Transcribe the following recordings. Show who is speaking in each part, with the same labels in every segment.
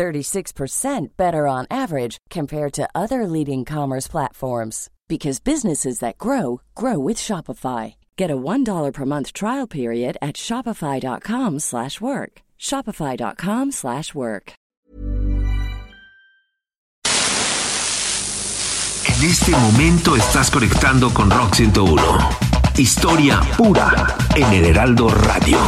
Speaker 1: 36% better on average compared to other leading commerce platforms because businesses that grow grow with Shopify. Get a $1 per month trial period at shopify.com/work. shopify.com/work.
Speaker 2: En este momento estás conectando con Rock 101. Historia pura en el Heraldo Radio.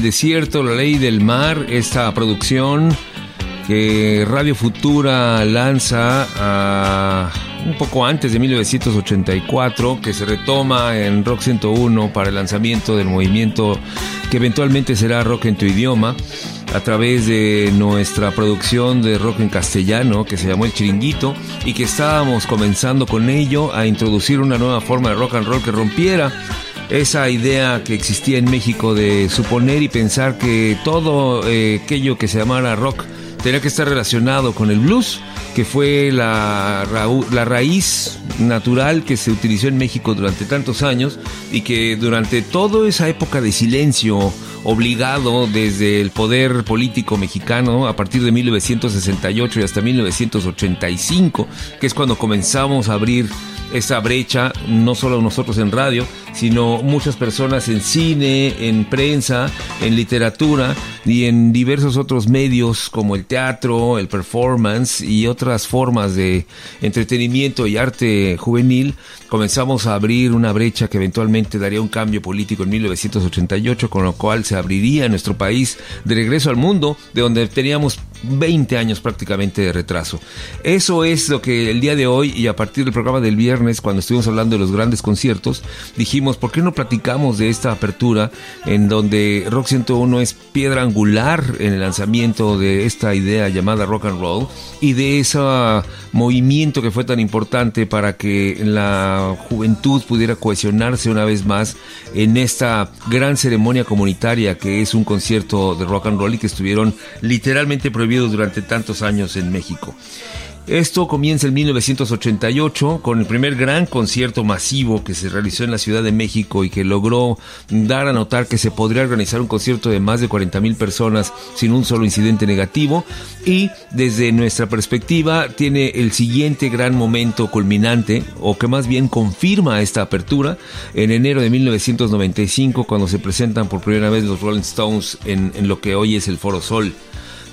Speaker 3: Desierto, la ley del mar, esta producción que Radio Futura lanza a un poco antes de 1984, que se retoma en Rock 101 para el lanzamiento del movimiento que eventualmente será Rock en tu idioma, a través de nuestra producción de rock en castellano que se llamó El Chiringuito y que estábamos comenzando con ello a introducir una nueva forma de rock and roll que rompiera esa idea que existía en México de suponer y pensar que todo eh, aquello que se llamara rock tenía que estar relacionado con el blues, que fue la, la raíz natural que se utilizó en México durante tantos años y que durante toda esa época de silencio obligado desde el poder político mexicano a partir de 1968 y hasta 1985, que es cuando comenzamos a abrir esa brecha, no solo nosotros en radio, sino muchas personas en cine, en prensa, en literatura y en diversos otros medios como el teatro, el performance y otras formas de entretenimiento y arte juvenil, comenzamos a abrir una brecha que eventualmente daría un cambio político en 1988, con lo cual se abriría nuestro país de regreso al mundo, de donde teníamos 20 años prácticamente de retraso. Eso es lo que el día de hoy y a partir del programa del viernes, cuando estuvimos hablando de los grandes conciertos, dijimos ¿por qué no platicamos de esta apertura en donde Rock 101 es piedra angular en el lanzamiento de esta idea llamada rock and roll y de ese movimiento que fue tan importante para que la juventud pudiera cohesionarse una vez más en esta gran ceremonia comunitaria que es un concierto de rock and roll y que estuvieron literalmente prohibidos durante tantos años en México. Esto comienza en 1988 con el primer gran concierto masivo que se realizó en la Ciudad de México y que logró dar a notar que se podría organizar un concierto de más de 40 mil personas sin un solo incidente negativo y desde nuestra perspectiva tiene el siguiente gran momento culminante o que más bien confirma esta apertura en enero de 1995 cuando se presentan por primera vez los Rolling Stones en, en lo que hoy es el Foro Sol.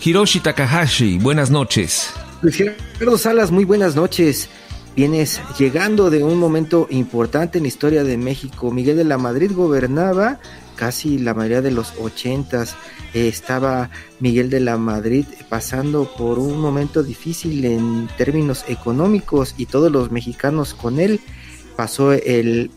Speaker 3: Hiroshi Takahashi, buenas noches.
Speaker 4: Luis Salas, muy buenas noches. Vienes llegando de un momento importante en la historia de México. Miguel de la Madrid gobernaba casi la mayoría de los ochentas. estaba Miguel de la Madrid pasando por un momento difícil en términos económicos y todos los mexicanos con él. Pasó el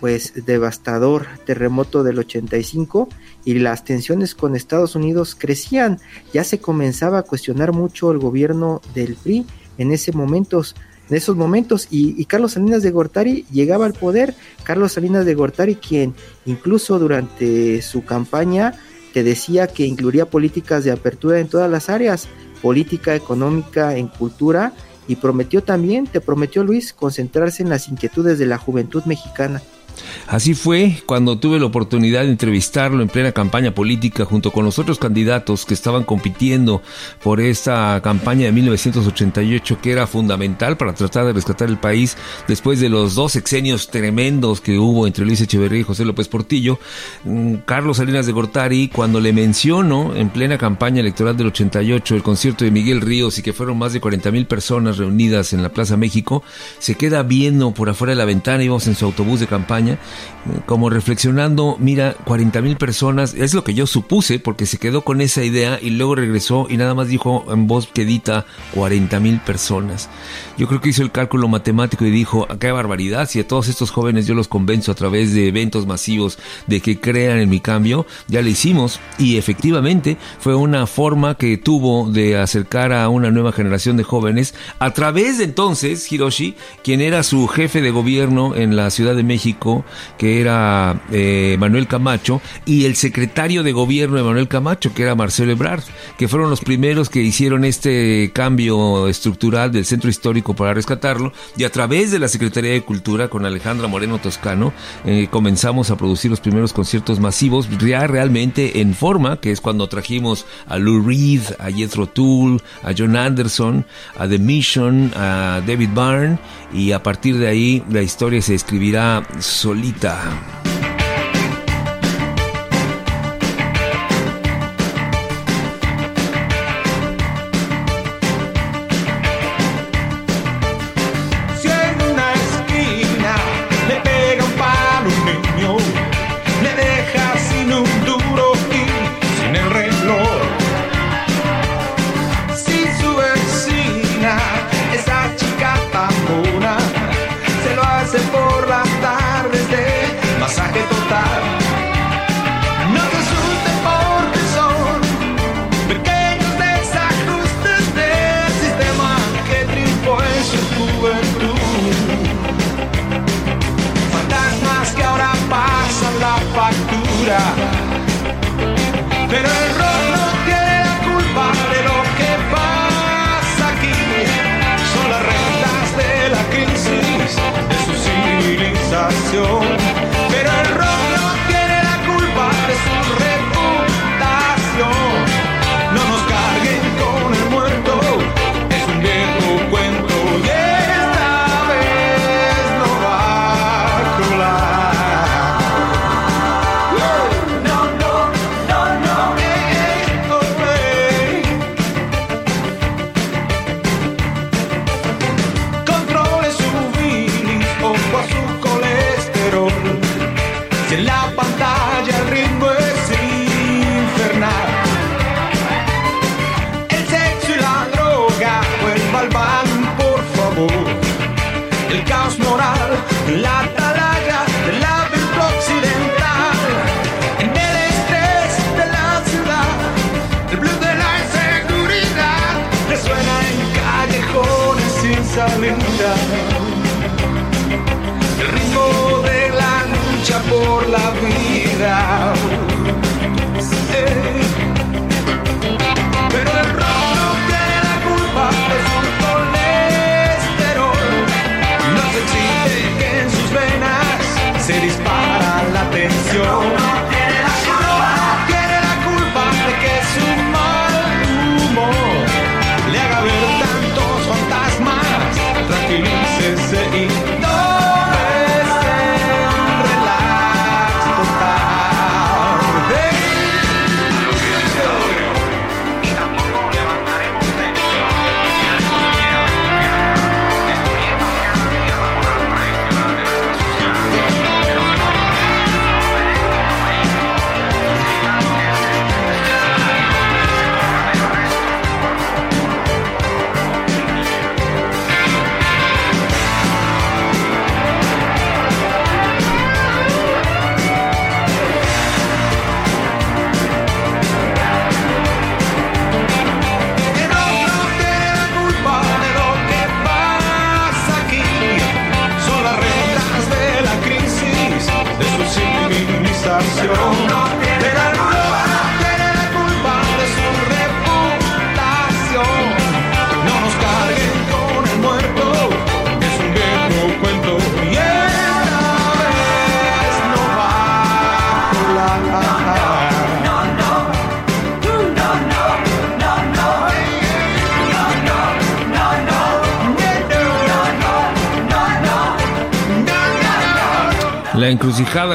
Speaker 4: pues devastador terremoto del 85 y las tensiones con Estados Unidos crecían. Ya se comenzaba a cuestionar mucho el gobierno del PRI en ese momentos, en esos momentos y, Carlos Salinas de Gortari llegaba al poder. Carlos Salinas de Gortari quien incluso durante su campaña te decía que incluiría políticas de apertura en todas las áreas, política, económica, en cultura y prometió también, te prometió Luis, concentrarse en las inquietudes de la juventud mexicana.
Speaker 3: Así fue cuando tuve la oportunidad de entrevistarlo en plena campaña política junto con los otros candidatos que estaban compitiendo por esta campaña de 1988 que era fundamental para tratar de rescatar el país después de los dos exenios tremendos que hubo entre Luis Echeverría y José López Portillo. Mm, Carlos Salinas de Gortari, cuando le menciono en plena campaña electoral del 88 el concierto de Miguel Ríos y que fueron más de 40 mil personas reunidas en la Plaza México, se queda viendo por afuera de la ventana, íbamos en su autobús de campaña como reflexionando, mira, 40 mil personas, es lo que yo supuse, porque se quedó con esa idea y luego regresó y nada más dijo en voz quedita 40 mil personas. Yo creo que hizo el cálculo matemático y dijo, qué barbaridad, si a todos estos jóvenes yo los convenzo a través de eventos masivos de que crean en mi cambio, ya lo hicimos y efectivamente fue una forma que tuvo de acercar a una nueva generación de jóvenes a través de entonces Hiroshi, quien era su jefe de gobierno en la Ciudad de México, que era eh, Manuel Camacho, y el secretario de gobierno de Manuel Camacho, que era Marcelo Ebrard, que fueron los primeros que hicieron este cambio estructural del centro histórico para rescatarlo, y a través de la Secretaría de Cultura, con Alejandra Moreno Toscano, eh, comenzamos a producir los primeros conciertos masivos, ya realmente en forma, que es cuando trajimos a Lou Reed, a Jethro Tull, a John Anderson, a The Mission, a David Byrne, y a partir de ahí la historia se escribirá solita.
Speaker 5: Se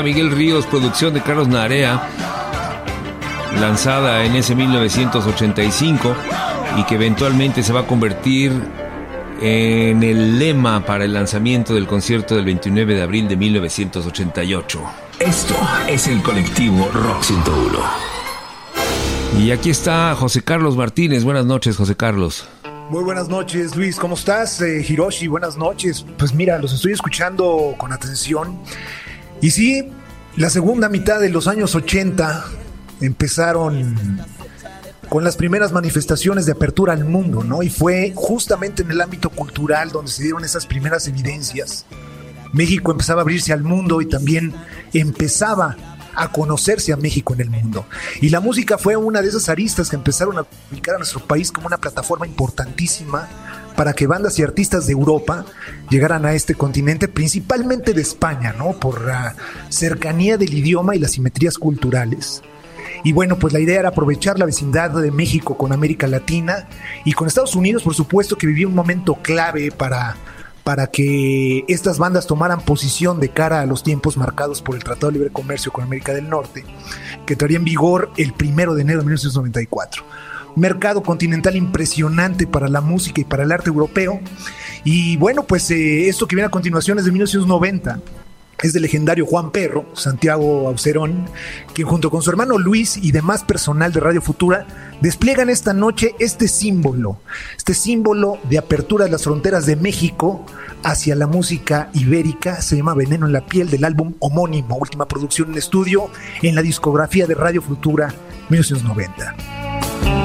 Speaker 3: Miguel Ríos, producción de Carlos Narea, lanzada en ese 1985 y que eventualmente se va a convertir en el lema para el lanzamiento del concierto del 29 de abril de 1988.
Speaker 6: Esto es el colectivo Rock 101.
Speaker 3: Y aquí está José Carlos Martínez. Buenas noches, José Carlos.
Speaker 7: Muy buenas noches, Luis. ¿Cómo estás? Eh, Hiroshi, buenas noches. Pues mira, los estoy escuchando con atención. Y sí, la segunda mitad de los años 80 empezaron con las primeras manifestaciones de apertura al mundo, ¿no? Y fue justamente en el ámbito cultural donde se dieron esas primeras evidencias. México empezaba a abrirse al mundo y también empezaba a conocerse a México en el mundo. Y la música fue una de esas aristas que empezaron a ubicar a nuestro país como una plataforma importantísima para que bandas y artistas de Europa llegaran a este continente, principalmente de España, ¿no? Por la cercanía del idioma y las simetrías culturales. Y bueno, pues la idea era aprovechar la vecindad de México con América Latina y con Estados Unidos, por supuesto, que vivía un momento clave para, para que estas bandas tomaran posición de cara a los tiempos marcados por el Tratado de Libre Comercio con América del Norte, que traería en vigor el primero de enero de 1994 mercado continental impresionante para la música y para el arte europeo. Y bueno, pues eh, esto que viene a continuación es de 1990 es del legendario Juan Perro, Santiago Aucerón, quien junto con su hermano Luis y demás personal de Radio Futura despliegan esta noche este símbolo, este símbolo de apertura de las fronteras de México hacia la música ibérica, se llama Veneno en la piel del álbum homónimo, última producción en estudio en la discografía de Radio Futura 1990.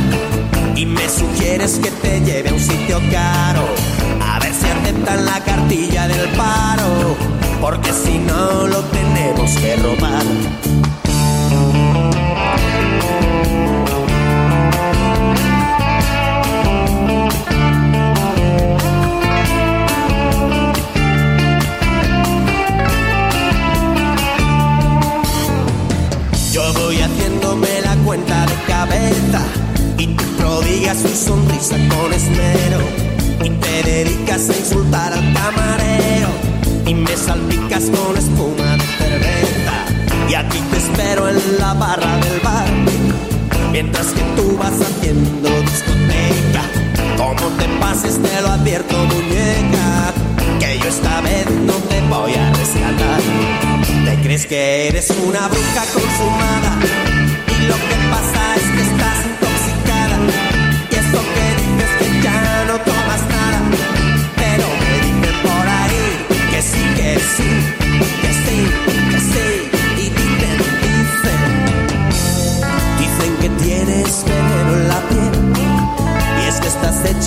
Speaker 2: y me sugieres que te lleve a un sitio caro. A ver si aceptan la cartilla del paro, porque si no lo tenemos que robar. Yo voy haciéndome la cuenta de cabeza prodigas tu sonrisa con esmero y te dedicas a insultar al camarero y me salpicas con espuma de cerveza y aquí te espero en la barra del bar mientras que tú vas haciendo discoteca. Como te pases te lo advierto muñeca que yo esta vez no te voy a rescatar. Te crees que eres una bruja consumada y lo que pasa es que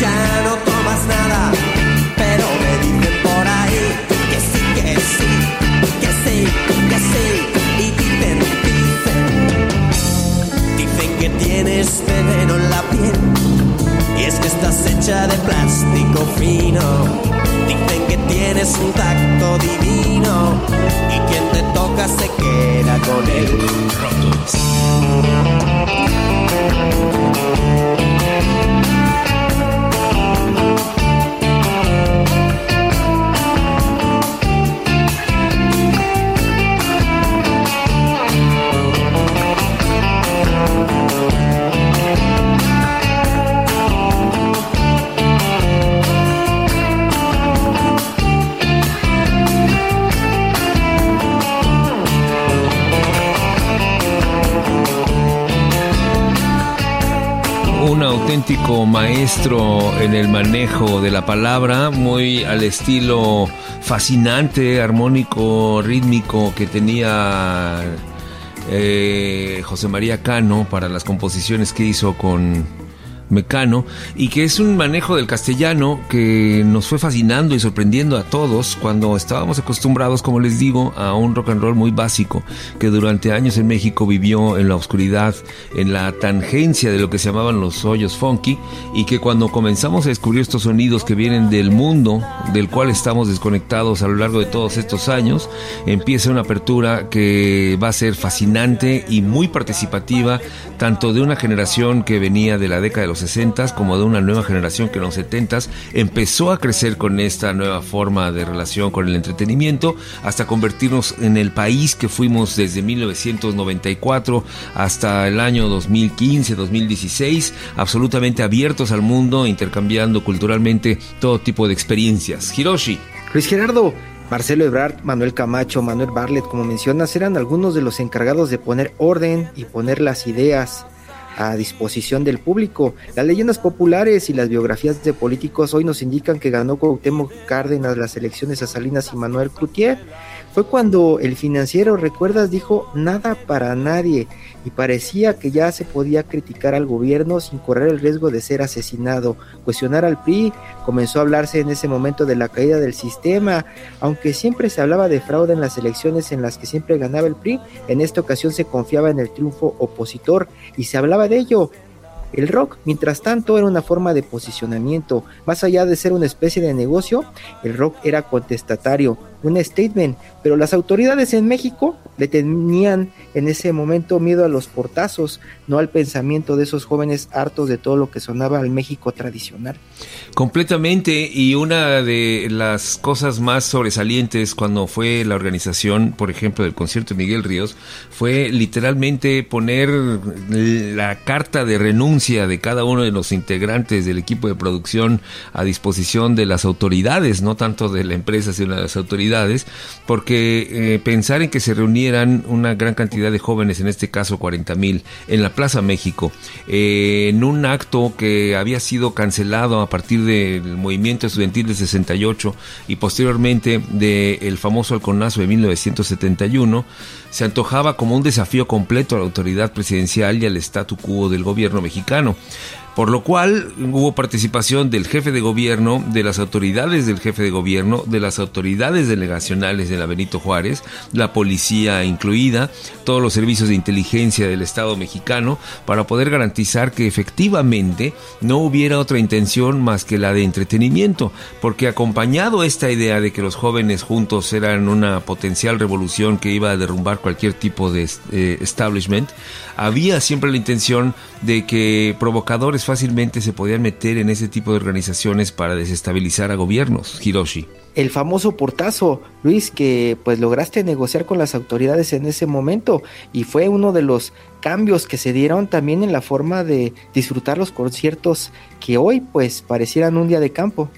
Speaker 2: ya no tomas nada, pero me dicen por ahí que sí, que sí, que sí, que sí y dicen, dicen, dicen que tienes veneno en la piel y es que estás hecha de plástico fino. Dicen que tienes un tacto divino y quien te toca se queda con él.
Speaker 3: un maestro en el manejo de la palabra, muy al estilo fascinante, armónico, rítmico que tenía eh, José María Cano para las composiciones que hizo con Mecano y que es un manejo del castellano que nos fue fascinando y sorprendiendo a todos cuando estábamos acostumbrados, como les digo, a un rock and roll muy básico que durante años en México vivió en la oscuridad, en la tangencia de lo que se llamaban los hoyos funky y que cuando comenzamos a descubrir estos sonidos que vienen del mundo del cual estamos desconectados a lo largo de todos estos años, empieza una apertura que va a ser fascinante y muy participativa tanto de una generación que venía de la década de los 60 como de una nueva generación que en los 70 empezó a crecer con esta nueva forma de relación con el entretenimiento hasta convertirnos en el país que fuimos desde 1994 hasta el año 2015, 2016, absolutamente abiertos al mundo, intercambiando culturalmente todo tipo de experiencias. Hiroshi.
Speaker 4: Luis Gerardo, Marcelo Ebrard, Manuel Camacho, Manuel Barlet, como mencionas, eran algunos de los encargados de poner orden y poner las ideas a disposición del público. Las leyendas populares y las biografías de políticos hoy nos indican que ganó Cuauhtémoc Cárdenas las elecciones a Salinas y Manuel Cloutier. Fue cuando el financiero, recuerdas, dijo nada para nadie y parecía que ya se podía criticar al gobierno sin correr el riesgo de ser asesinado. Cuestionar al PRI comenzó a hablarse en ese momento de la caída del sistema, aunque siempre se hablaba de fraude en las elecciones en las que siempre ganaba el PRI, en esta ocasión se confiaba en el triunfo opositor y se hablaba de ello. El rock, mientras tanto, era una forma de posicionamiento. Más allá de ser una especie de negocio, el rock era contestatario, un statement, pero las autoridades en México le tenían en ese momento miedo a los portazos, no al pensamiento de esos jóvenes hartos de todo lo que sonaba al México tradicional.
Speaker 3: Completamente, y una de las cosas más sobresalientes cuando fue la organización, por ejemplo, del concierto de Miguel Ríos, fue literalmente poner la carta de renuncia de cada uno de los integrantes del equipo de producción a disposición de las autoridades, no tanto de la empresa, sino de las autoridades, porque eh, pensar en que se reunieran una gran cantidad de jóvenes, en este caso 40 mil, en la Plaza México, eh, en un acto que había sido cancelado a partir del movimiento estudiantil de 68 y posteriormente del famoso halconazo de 1971, se antojaba como un desafío completo a la autoridad presidencial y al statu quo del gobierno mexicano por lo cual hubo participación del jefe de gobierno, de las autoridades del jefe de gobierno, de las autoridades delegacionales de la Benito Juárez, la policía incluida, todos los servicios de inteligencia del Estado mexicano, para poder garantizar que efectivamente no hubiera otra intención más que la de entretenimiento, porque acompañado esta idea de que los jóvenes juntos eran una potencial revolución que iba a derrumbar cualquier tipo de eh, establishment, había siempre la intención de que provocadores fácilmente se podían meter en ese tipo de organizaciones para desestabilizar a gobiernos. Hiroshi.
Speaker 4: El famoso portazo, Luis, que pues lograste negociar con las autoridades en ese momento y fue uno de los cambios que se dieron también en la forma de disfrutar los conciertos que hoy pues parecieran un día de campo.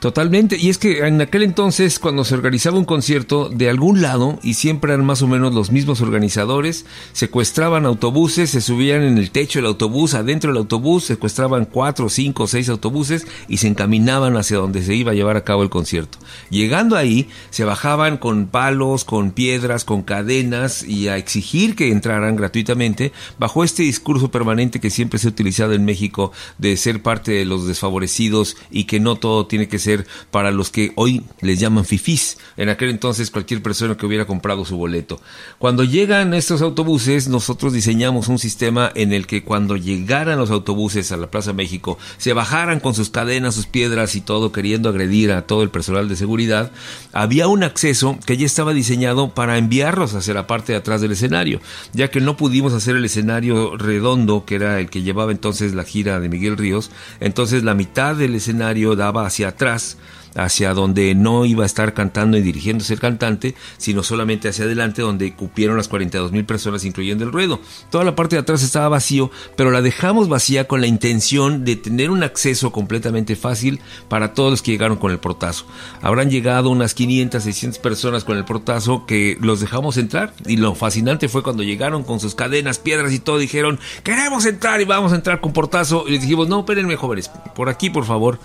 Speaker 3: Totalmente, y es que en aquel entonces cuando se organizaba un concierto de algún lado, y siempre eran más o menos los mismos organizadores, secuestraban autobuses, se subían en el techo del autobús, adentro del autobús, secuestraban cuatro, cinco, seis autobuses y se encaminaban hacia donde se iba a llevar a cabo el concierto. Llegando ahí, se bajaban con palos, con piedras, con cadenas y a exigir que entraran gratuitamente bajo este discurso permanente que siempre se ha utilizado en México de ser parte los desfavorecidos y que no todo tiene que ser para los que hoy les llaman fifís. En aquel entonces cualquier persona que hubiera comprado su boleto. Cuando llegan estos autobuses, nosotros diseñamos un sistema en el que cuando llegaran los autobuses a la Plaza México, se bajaran con sus cadenas, sus piedras y todo, queriendo agredir a todo el personal de seguridad, había un acceso que ya estaba diseñado para enviarlos hacia la parte de atrás del escenario, ya que no pudimos hacer el escenario redondo, que era el que llevaba entonces la gira de Miguel Ríos, entonces la mitad del escenario daba hacia atrás hacia donde no iba a estar cantando y dirigiéndose el cantante, sino solamente hacia adelante donde cupieron las 42 mil personas, incluyendo el ruedo. Toda la parte de atrás estaba vacío, pero la dejamos vacía con la intención de tener un acceso completamente fácil para todos los que llegaron con el portazo. Habrán llegado unas 500, 600 personas con el portazo que los dejamos entrar y lo fascinante fue cuando llegaron con sus cadenas, piedras y todo, dijeron, queremos entrar y vamos a entrar con portazo y les dijimos, no, espérenme jóvenes, por aquí por favor.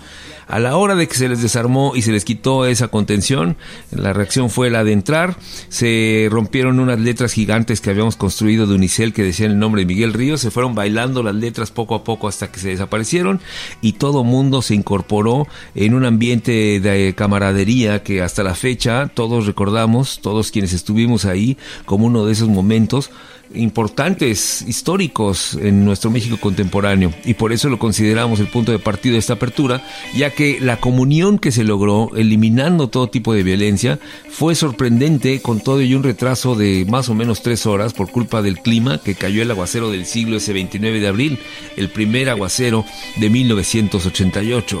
Speaker 3: A la hora de que se les desarmó y se les quitó esa contención, la reacción fue la de entrar. Se rompieron unas letras gigantes que habíamos construido de Unicel que decían el nombre de Miguel Ríos. Se fueron bailando las letras poco a poco hasta que se desaparecieron y todo mundo se incorporó en un ambiente de camaradería que hasta la fecha todos recordamos, todos quienes estuvimos ahí, como uno de esos momentos importantes, históricos en nuestro México contemporáneo y por eso lo consideramos el punto de partido de esta apertura, ya que la comunión que se logró eliminando todo tipo de violencia fue sorprendente con todo y un retraso de más o menos tres horas por culpa del clima que cayó el aguacero del siglo ese 29 de abril, el primer aguacero de 1988.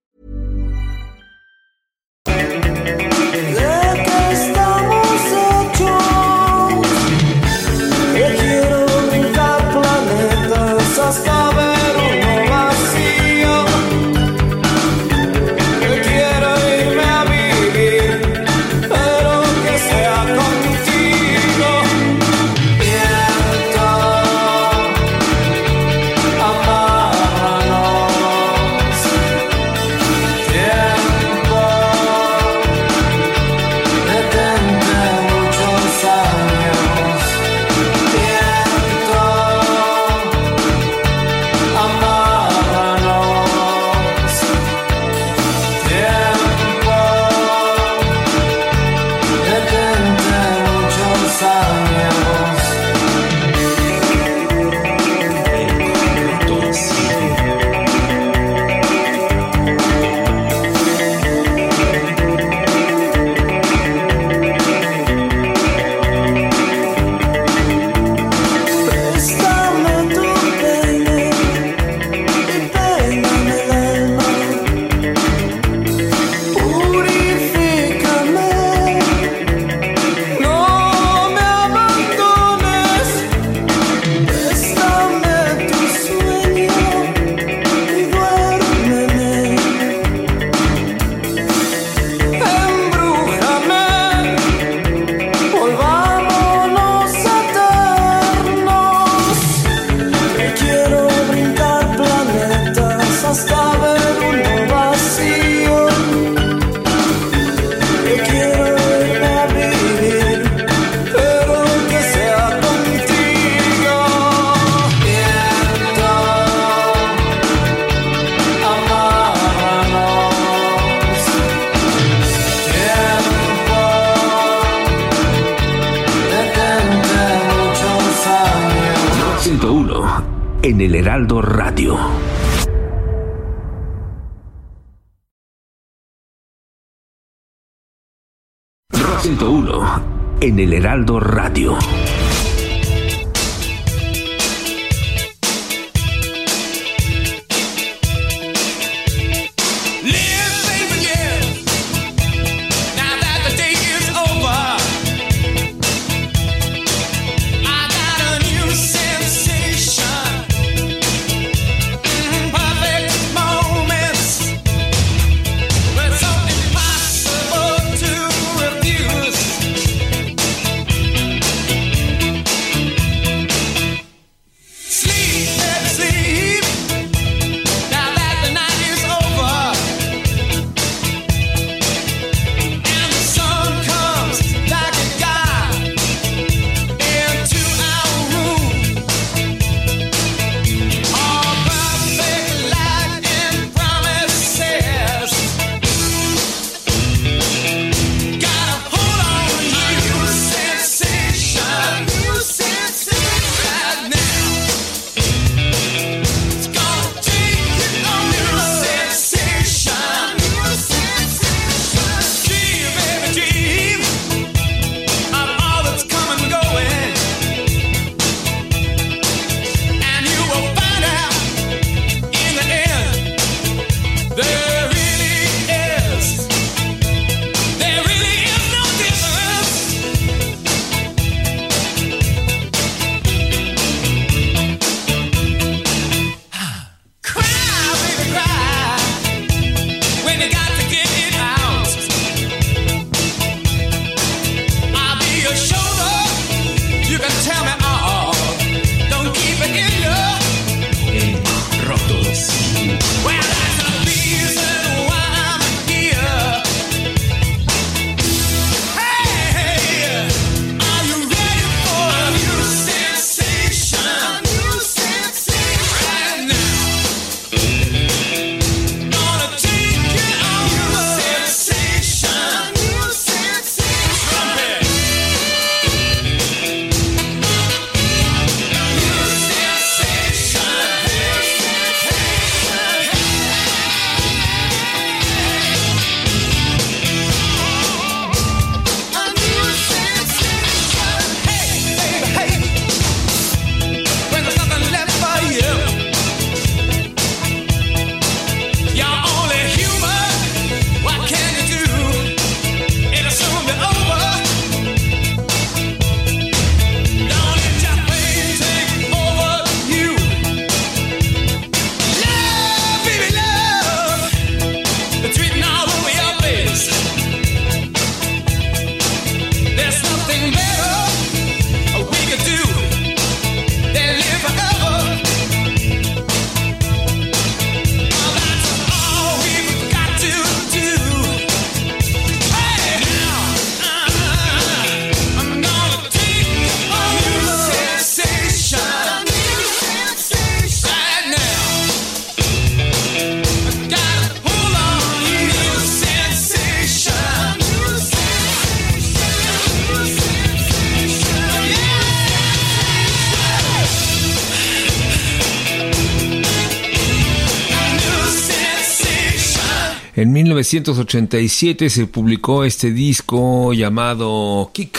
Speaker 3: 1987 se publicó este disco llamado Kick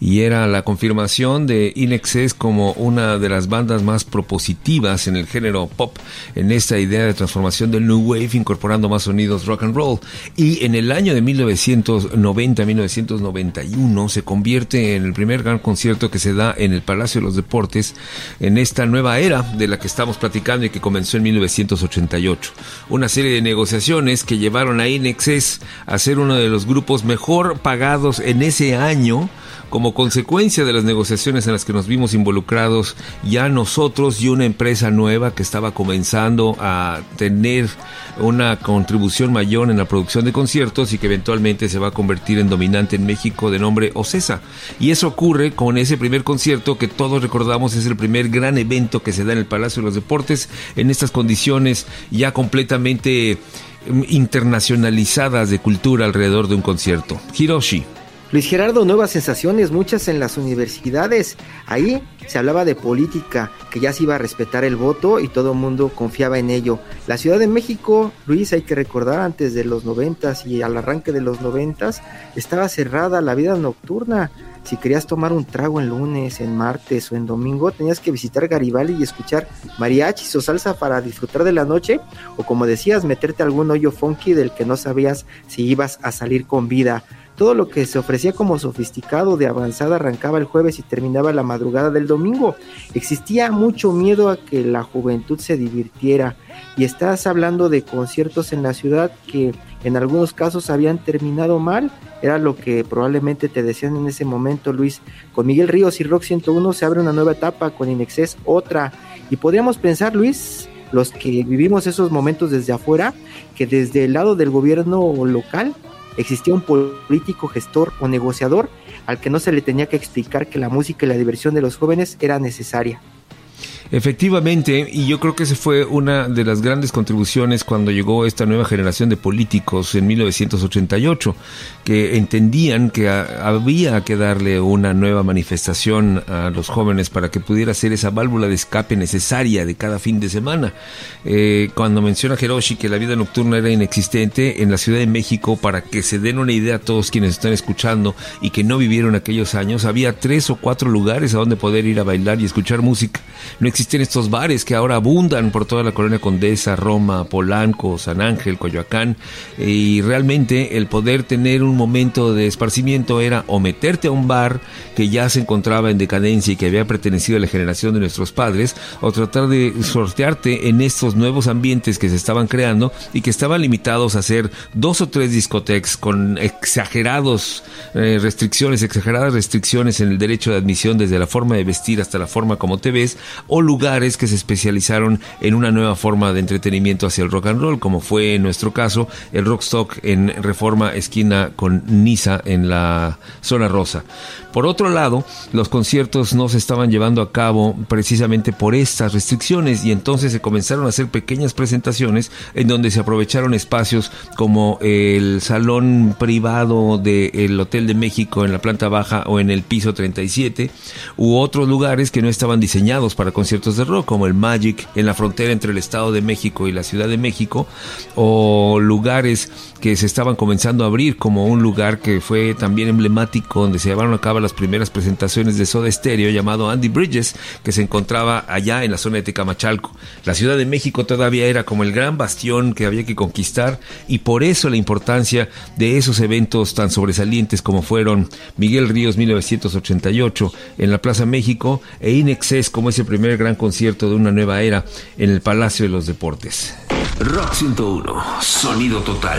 Speaker 3: y era la confirmación de Inexcess como una de las bandas más propositivas en el género pop en esta idea de transformación del New Wave incorporando más sonidos rock and roll y en el año de 1990-1991 se convierte en el primer gran concierto que se da en el Palacio de los Deportes en esta nueva era de la que estamos platicando y que comenzó en 1988. Una serie de negociaciones que llevaron a Inexcess a ser uno de los grupos mejor pagados en ese año como consecuencia de las negociaciones en las que nos vimos involucrados ya nosotros y una empresa nueva que estaba comenzando a tener una contribución mayor en la producción de conciertos y que eventualmente se va a convertir en dominante en México de nombre Ocesa. Y eso ocurre con ese primer concierto que todos recordamos es el primer gran evento que se da en el Palacio de los Deportes en estas condiciones ya completamente mm, internacionalizadas de cultura alrededor de un concierto. Hiroshi,
Speaker 4: Luis Gerardo, nuevas sensaciones, muchas en las universidades. Ahí se hablaba de política, que ya se iba a respetar el voto y todo el mundo confiaba en ello. La Ciudad de México, Luis, hay que recordar, antes de los noventas y al arranque de los noventas, estaba cerrada la vida nocturna. Si querías tomar un trago en lunes, en martes o en domingo, tenías que visitar Garibaldi y escuchar mariachis o salsa para disfrutar de la noche, o como decías, meterte algún hoyo funky del que no sabías si ibas a salir con vida. Todo lo que se ofrecía como sofisticado de avanzada arrancaba el jueves y terminaba la madrugada del domingo. Existía mucho miedo a que la juventud se divirtiera. Y estás hablando de conciertos en la ciudad que en algunos casos habían terminado mal. Era lo que probablemente te decían en ese momento, Luis. Con Miguel Ríos y Rock 101 se abre una nueva etapa, con Inexcess otra. Y podríamos pensar, Luis, los que vivimos esos momentos desde afuera, que desde el lado del gobierno local existía un político gestor o negociador al que no se le tenía que explicar que la música y la diversión de los jóvenes era necesaria.
Speaker 3: Efectivamente, y yo creo que esa fue una de las grandes contribuciones cuando llegó esta nueva generación de políticos en 1988, que entendían que había que darle una nueva manifestación a los jóvenes para que pudiera ser esa válvula de escape necesaria de cada fin de semana. Eh, cuando menciona Hiroshi que la vida nocturna era inexistente en la Ciudad de México, para que se den una idea a todos quienes están escuchando y que no vivieron aquellos años, había tres o cuatro lugares a donde poder ir a bailar y escuchar música. Existen estos bares que ahora abundan por toda la colonia Condesa, Roma, Polanco, San Ángel, Coyoacán, y realmente el poder tener un momento de esparcimiento era o meterte a un bar que ya se encontraba en decadencia y que había pertenecido a la generación de nuestros padres, o tratar de sortearte en estos nuevos ambientes que se estaban creando y que estaban limitados a hacer dos o tres discotecas con exagerados eh, restricciones, exageradas restricciones en el derecho de admisión desde la forma de vestir hasta la forma como te ves, o lugares que se especializaron en una nueva forma de entretenimiento hacia el rock and roll, como fue en nuestro caso el Rockstock en Reforma esquina con Niza en la zona rosa. Por otro lado, los conciertos no se estaban llevando a cabo precisamente por estas restricciones y entonces se comenzaron a hacer pequeñas presentaciones en donde se aprovecharon espacios como el salón privado del Hotel de México en la planta baja o en el piso 37 u otros lugares que no estaban diseñados para conciertos de rock como el Magic en la frontera entre el Estado de México y la Ciudad de México o lugares que se estaban comenzando a abrir como un lugar que fue también emblemático donde se llevaron a cabo las primeras presentaciones de Soda Stereo llamado Andy Bridges que se encontraba allá en la zona de Tecamachalco. La Ciudad de México todavía era como el gran bastión que había que conquistar y por eso la importancia de esos eventos tan sobresalientes como fueron Miguel Ríos 1988 en la Plaza México e Inexcess como ese primer gran concierto de una nueva era en el Palacio de los Deportes.
Speaker 6: Rock 101, sonido total.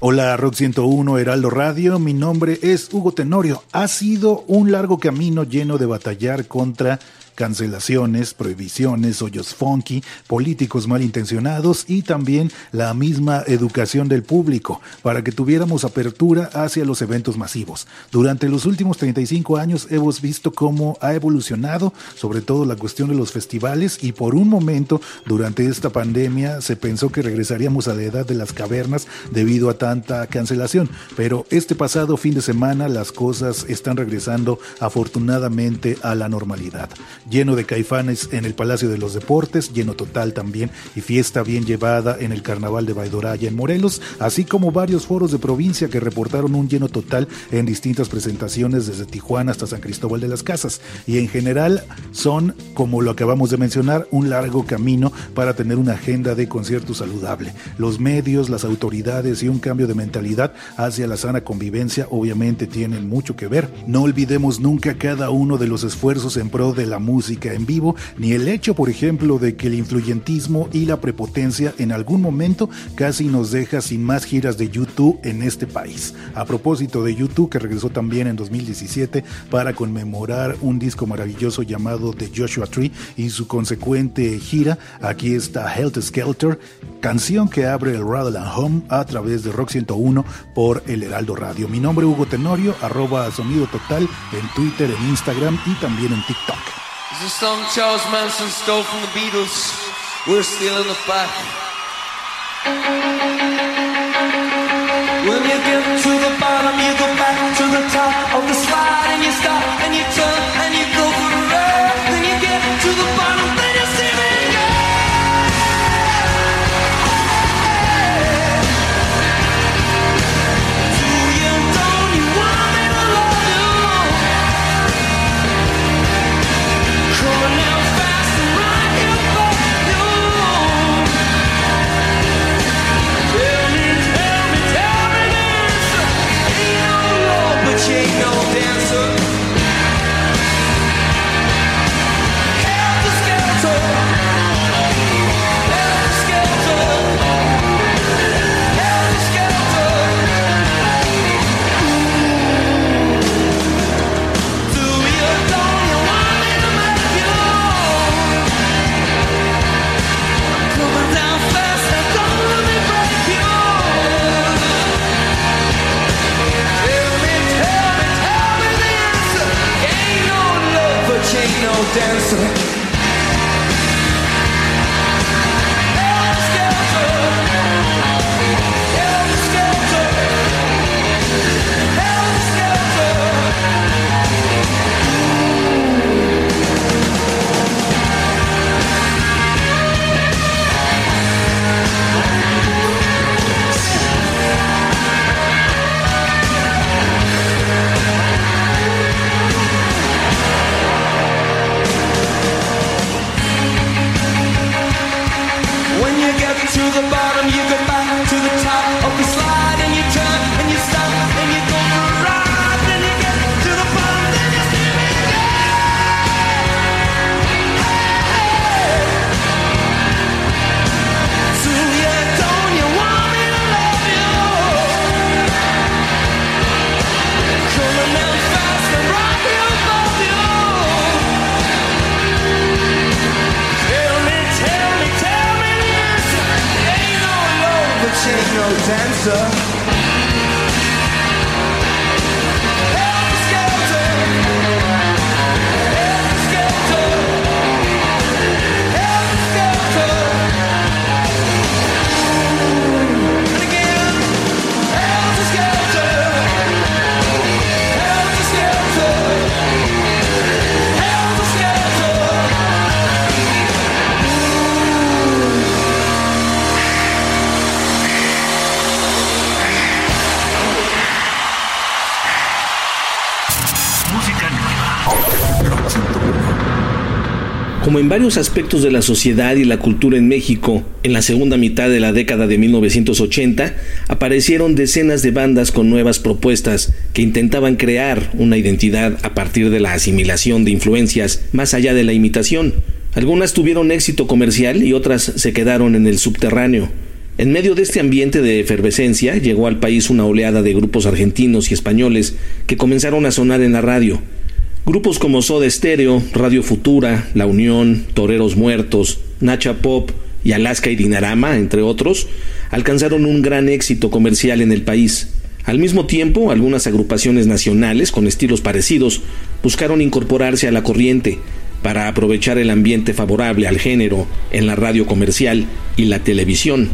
Speaker 8: Hola Rock 101 Heraldo Radio, mi nombre es Hugo Tenorio. Ha sido un largo camino lleno de batallar contra cancelaciones, prohibiciones, hoyos funky, políticos malintencionados y también la misma educación del público para que tuviéramos apertura hacia los eventos masivos. Durante los últimos 35 años hemos visto cómo ha evolucionado sobre todo la cuestión de los festivales y por un momento durante esta pandemia se pensó que regresaríamos a la edad de las cavernas debido a tanta cancelación, pero este pasado fin de semana las cosas están regresando afortunadamente a la normalidad lleno de caifanes en el Palacio de los Deportes, lleno total también y fiesta bien llevada en el Carnaval de Baidoraya en Morelos, así como varios foros de provincia que reportaron un lleno total en distintas presentaciones desde Tijuana hasta San Cristóbal de las Casas. Y en general son, como lo acabamos de mencionar, un largo camino para tener una agenda de conciertos saludable. Los medios, las autoridades y un cambio de mentalidad hacia la sana convivencia obviamente tienen mucho que ver. No olvidemos nunca cada uno de los esfuerzos en pro de la música en vivo, ni el hecho, por ejemplo, de que el influyentismo y la prepotencia en algún momento casi nos deja sin más giras de YouTube en este país. A propósito de YouTube, que regresó también en 2017 para conmemorar un disco maravilloso llamado The Joshua Tree y su consecuente gira, aquí está Health Skelter, canción que abre el Rattle and Home a través de Rock 101 por El Heraldo Radio. Mi nombre es Hugo Tenorio, arroba sonido total en Twitter, en Instagram y también en TikTok.
Speaker 5: It's a song Charles Manson stole from the Beatles. We're still in the back. When you get to the bottom, you go back to the
Speaker 9: no dancer.
Speaker 10: Como en varios aspectos de la sociedad y la cultura en México, en la segunda mitad de la década de 1980 aparecieron decenas de bandas con nuevas propuestas que intentaban crear una identidad a partir de la asimilación de influencias más allá de la imitación. Algunas tuvieron éxito comercial y otras se quedaron en el subterráneo. En medio de este ambiente de efervescencia llegó al país una oleada de grupos argentinos y españoles que comenzaron a sonar en la radio. Grupos como Soda Stereo, Radio Futura, La Unión, Toreros Muertos, Nacha Pop y Alaska y Dinarama, entre otros, alcanzaron un gran éxito comercial en el país. Al mismo tiempo, algunas agrupaciones nacionales con estilos parecidos buscaron incorporarse a la corriente para aprovechar el ambiente favorable al género en la radio comercial y la televisión.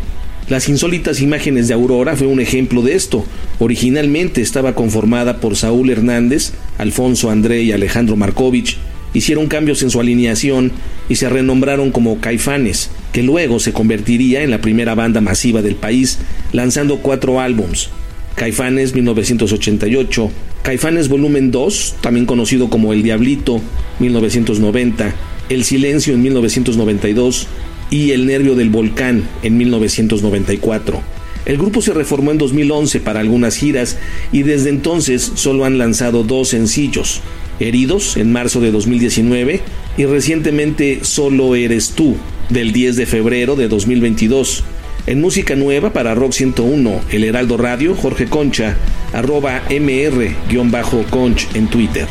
Speaker 10: Las insólitas imágenes de Aurora fue un ejemplo de esto. Originalmente estaba conformada por Saúl Hernández, Alfonso André y Alejandro Markovich. Hicieron cambios en su alineación y se renombraron como Caifanes, que luego se convertiría en la primera banda masiva del país, lanzando cuatro álbums. Caifanes 1988, Caifanes Volumen 2, también conocido como El Diablito 1990, El Silencio en 1992 y El Nervio del Volcán en 1994. El grupo se reformó en 2011 para algunas giras y desde entonces solo han lanzado dos sencillos, Heridos en marzo de 2019 y recientemente Solo Eres Tú del 10 de febrero de 2022. En música nueva para Rock 101, El Heraldo Radio, Jorge Concha, arroba mr-conch en Twitter.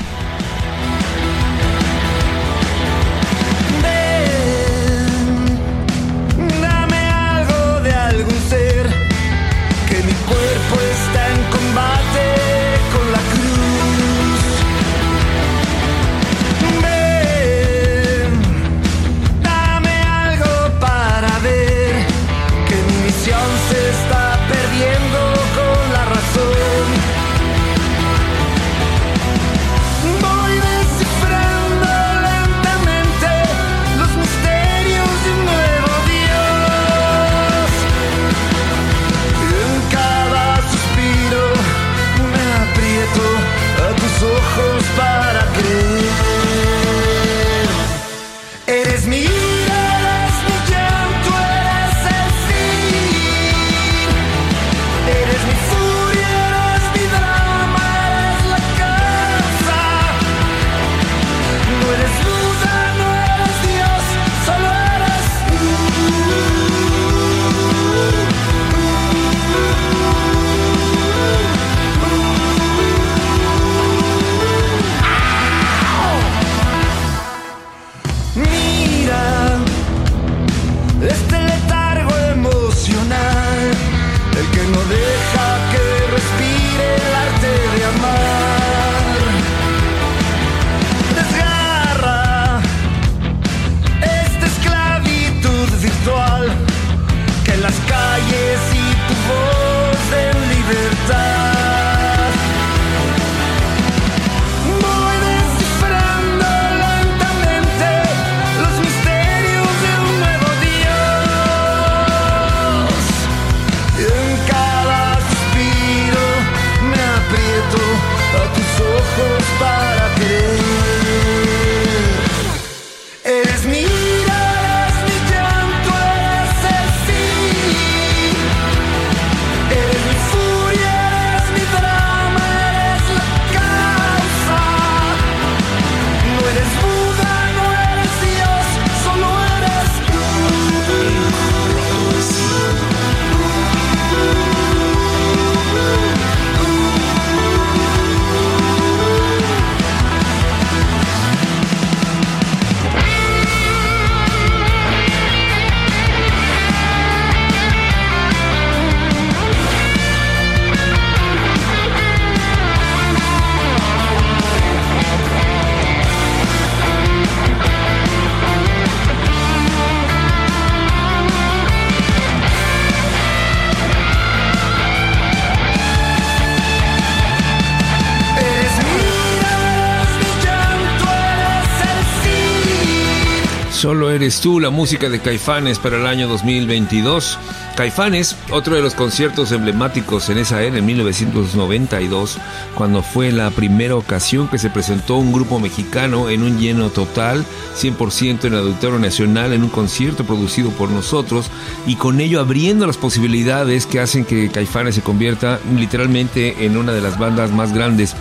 Speaker 3: Eres tú, la música de Caifanes para el año 2022. Caifanes, otro de los conciertos emblemáticos en esa era, en 1992, cuando fue la primera ocasión que se presentó un grupo mexicano en un lleno total, 100% en Auditorio Nacional, en un concierto producido por nosotros, y con ello abriendo las posibilidades que hacen que Caifanes se convierta literalmente en una de las bandas más grandes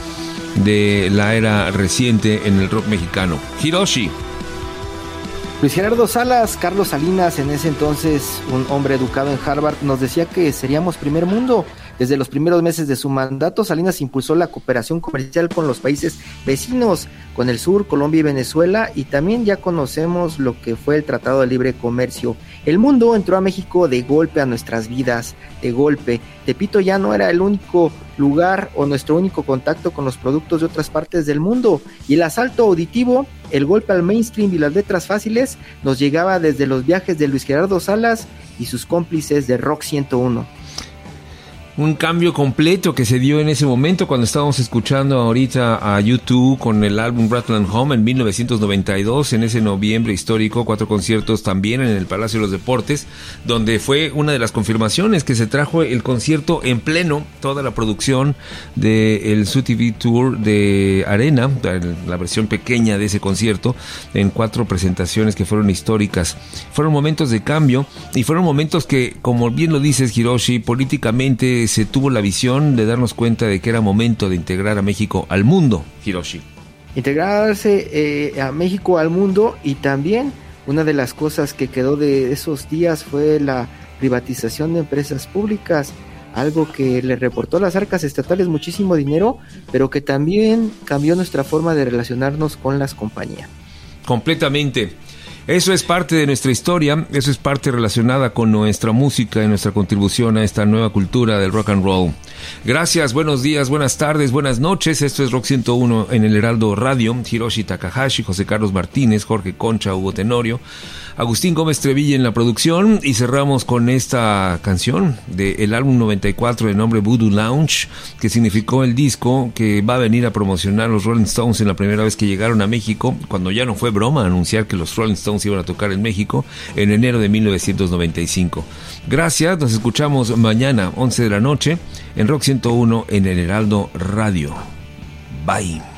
Speaker 3: de la era reciente en el rock mexicano. Hiroshi.
Speaker 4: Luis Gerardo Salas, Carlos Salinas, en ese entonces un hombre educado en Harvard, nos decía que seríamos primer mundo. Desde los primeros meses de su mandato, Salinas impulsó la cooperación comercial con los países vecinos, con el sur, Colombia y Venezuela, y también ya conocemos lo que fue el Tratado de Libre Comercio. El mundo entró a México de golpe a nuestras vidas, de golpe. Tepito ya no era el único lugar o nuestro único contacto con los productos de otras partes del mundo, y el asalto auditivo, el golpe al mainstream y las letras fáciles nos llegaba desde los viajes de Luis Gerardo Salas y sus cómplices de Rock 101
Speaker 3: un cambio completo que se dio en ese momento cuando estábamos escuchando ahorita a YouTube con el álbum Ratland Home en 1992, en ese noviembre histórico, cuatro conciertos también en el Palacio de los Deportes, donde fue una de las confirmaciones que se trajo el concierto en pleno, toda la producción del Su TV Tour de Arena, la versión pequeña de ese concierto, en cuatro presentaciones que fueron históricas. Fueron momentos de cambio y fueron momentos que, como bien lo dices, Hiroshi, políticamente se tuvo la visión de darnos cuenta de que era momento de integrar a México al mundo, Hiroshi.
Speaker 4: Integrarse eh, a México al mundo y también una de las cosas que quedó de esos días fue la privatización de empresas públicas, algo que le reportó a las arcas estatales muchísimo dinero, pero que también cambió nuestra forma de relacionarnos con las compañías.
Speaker 3: Completamente. Eso es parte de nuestra historia, eso es parte relacionada con nuestra música y nuestra contribución a esta nueva cultura del rock and roll. Gracias, buenos días, buenas tardes, buenas noches. Esto es Rock 101 en el Heraldo Radio. Hiroshi Takahashi, José Carlos Martínez, Jorge Concha, Hugo Tenorio. Agustín Gómez Trevilla en la producción y cerramos con esta canción del álbum 94 de nombre Voodoo Lounge, que significó el disco que va a venir a promocionar los Rolling Stones en la primera vez que llegaron a México, cuando ya no fue broma anunciar que los Rolling Stones iban a tocar en México en enero de 1995. Gracias, nos escuchamos mañana 11 de la noche en Rock 101 en el Heraldo Radio. Bye.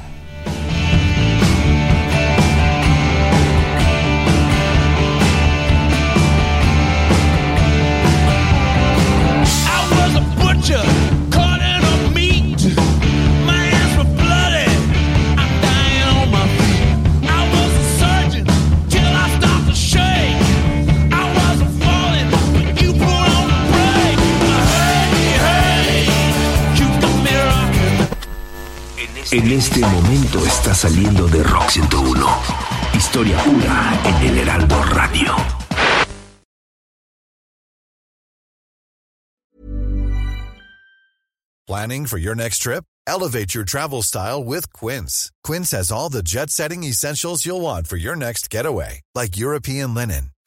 Speaker 6: En este momento está saliendo de Rock 101. Historia pura en el Heraldo Radio.
Speaker 11: Planning for your next trip? Elevate your travel style with Quince. Quince has all the jet setting essentials you'll want for your next getaway, like European linen,